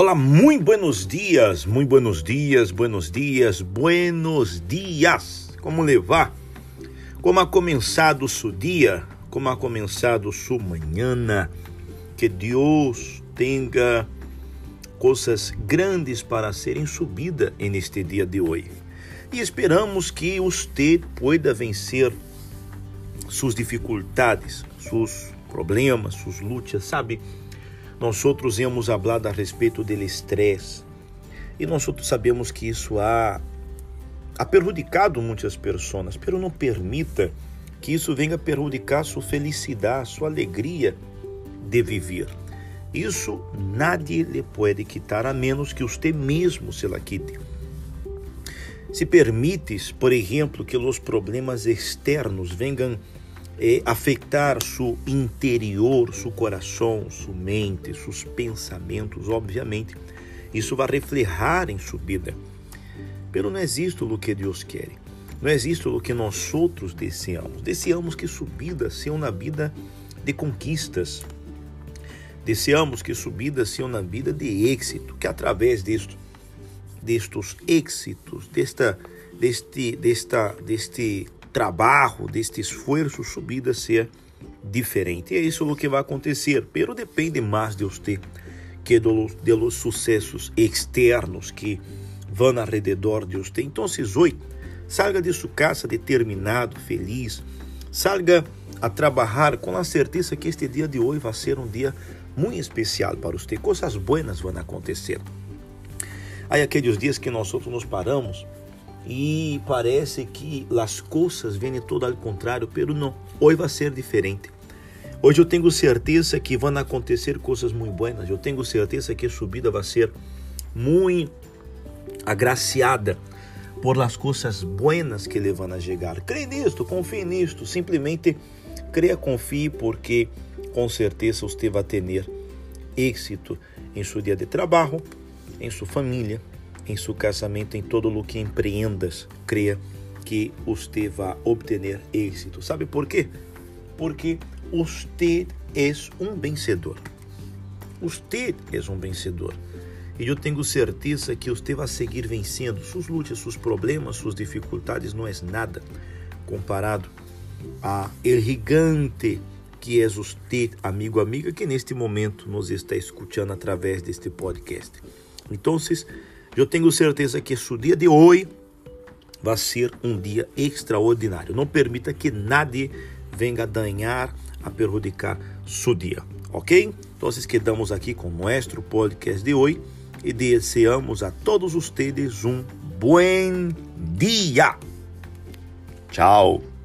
Olá, muito buenos dias, muito buenos dias, buenos dias, buenos dias. Como levar? Como ha começado seu dia? Como ha começado sua manhã? Que Deus tenha coisas grandes para serem subidas neste dia de hoje. E esperamos que você pueda vencer suas dificuldades, seus problemas, suas lutas, sabe? Nós outros hemos falado a respeito do estresse e nós outros sabemos que isso ha perjudicado muitas pessoas, pero não permita que isso venha perjudicar sua felicidade, sua alegria de viver. Isso nadie lhe pode quitar a menos que você mesmo se la quite. Se permites, por exemplo, que os problemas externos venham é, afetar seu interior, seu coração, sua mente, seus pensamentos, obviamente, isso vai reflejar em sua vida. Pero não existe o que Deus quer. Não existe o que nós outros desejamos. Desejamos que sua vida seja uma vida de conquistas. Desejamos que sua vida seja uma vida de êxito, que através disto, destes êxitos, desta, deste, desta, deste trabalho, deste esforço, subida ser diferente. E é isso o que vai acontecer, pero depende mais de você que de los, de los sucessos externos que vão ao redor de você. Então, hoje, salga de sua casa determinado, feliz, salga a trabalhar com a certeza que este dia de hoje vai ser um dia muito especial para você. Coisas boas vão acontecer. Há aqueles dias que nós nos paramos e parece que as coisas vêm todo ao contrário, pero não. Hoje vai ser diferente. Hoje eu tenho certeza que vão acontecer coisas muito boas. Eu tenho certeza que a subida vai ser muito agraciada por las coisas buenas que lhe vão chegar. Crê nisto, confie nisto. Simplesmente creia, confie, porque com certeza você vai ter êxito em seu dia de trabalho, em sua família, em seu casamento, em todo o que empreendas, creia que você vai obter êxito. Sabe por quê? Porque você é um vencedor. Você é um vencedor. E eu tenho certeza que você vai seguir vencendo. Suas lutas, seus problemas, suas dificuldades não é nada comparado a el gigante que é você, amigo, amiga, que neste momento nos está escutando através deste podcast. Então, eu tenho certeza que esse dia de hoje vai ser um dia extraordinário. Não permita que nadie venha danhar, a perjudicar seu dia, ok? Então, quedamos aqui com o nosso podcast de hoje e desejamos a todos vocês um bom dia. Tchau.